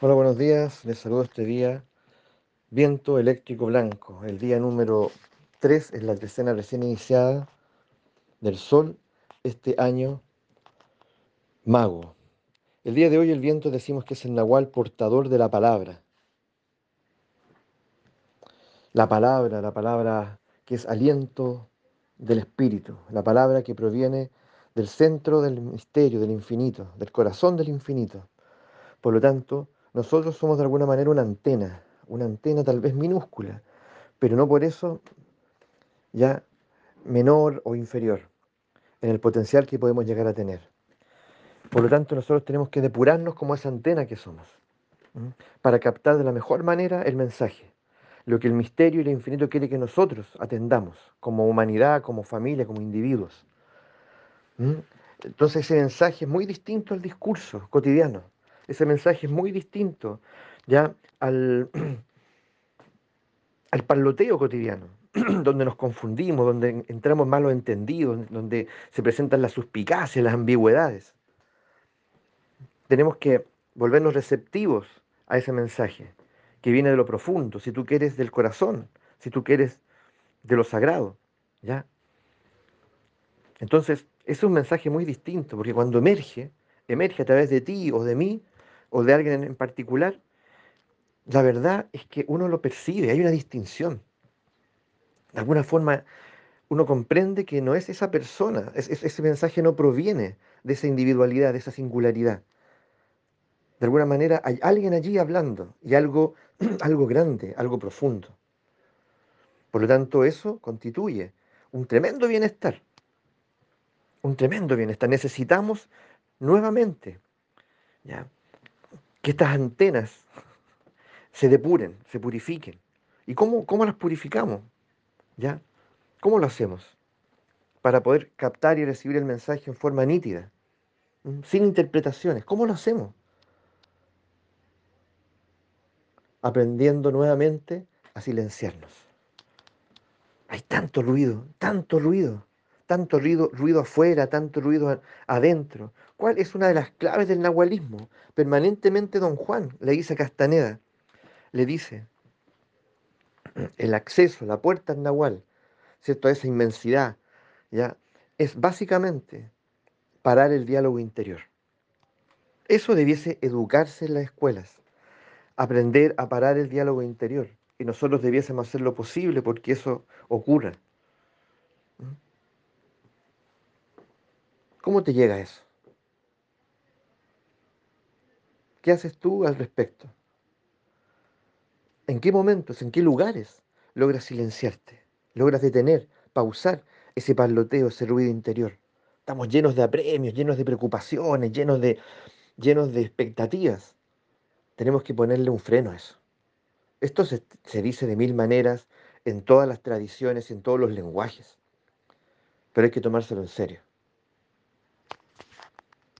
Hola, buenos días. Les saludo este día. Viento eléctrico blanco. El día número 3 es la decena recién iniciada del Sol este año mago. El día de hoy el viento decimos que es el nahual portador de la palabra. La palabra, la palabra que es aliento del espíritu, la palabra que proviene del centro del misterio, del infinito, del corazón del infinito. Por lo tanto, nosotros somos de alguna manera una antena, una antena tal vez minúscula, pero no por eso ya menor o inferior en el potencial que podemos llegar a tener. Por lo tanto, nosotros tenemos que depurarnos como esa antena que somos, para captar de la mejor manera el mensaje, lo que el misterio y el infinito quiere que nosotros atendamos, como humanidad, como familia, como individuos. Entonces ese mensaje es muy distinto al discurso cotidiano. Ese mensaje es muy distinto ya al, al parloteo cotidiano, donde nos confundimos, donde entramos malos entendidos, donde se presentan las suspicacias, las ambigüedades. Tenemos que volvernos receptivos a ese mensaje que viene de lo profundo, si tú quieres del corazón, si tú quieres de lo sagrado, ¿ya? Entonces, es un mensaje muy distinto, porque cuando emerge, emerge a través de ti o de mí, o de alguien en particular, la verdad es que uno lo percibe, hay una distinción. De alguna forma uno comprende que no es esa persona, ese mensaje no proviene de esa individualidad, de esa singularidad. De alguna manera hay alguien allí hablando y algo, algo grande, algo profundo. Por lo tanto, eso constituye un tremendo bienestar. Un tremendo bienestar. Necesitamos nuevamente ¿ya? Que estas antenas se depuren, se purifiquen. ¿Y cómo, cómo las purificamos? ¿Ya? ¿Cómo lo hacemos? Para poder captar y recibir el mensaje en forma nítida, sin interpretaciones. ¿Cómo lo hacemos? Aprendiendo nuevamente a silenciarnos. Hay tanto ruido, tanto ruido tanto ruido, ruido afuera, tanto ruido adentro. ¿Cuál es una de las claves del nahualismo? Permanentemente don Juan le dice a Castaneda, le dice, el acceso, la puerta al nahual, ¿cierto? esa inmensidad, ¿ya? Es básicamente parar el diálogo interior. Eso debiese educarse en las escuelas, aprender a parar el diálogo interior. Y nosotros debiésemos hacer lo posible porque eso ocurra. ¿Cómo te llega eso? ¿Qué haces tú al respecto? ¿En qué momentos, en qué lugares logras silenciarte? ¿Logras detener, pausar ese parloteo, ese ruido interior? Estamos llenos de apremios, llenos de preocupaciones, llenos de, llenos de expectativas. Tenemos que ponerle un freno a eso. Esto se, se dice de mil maneras en todas las tradiciones y en todos los lenguajes. Pero hay que tomárselo en serio.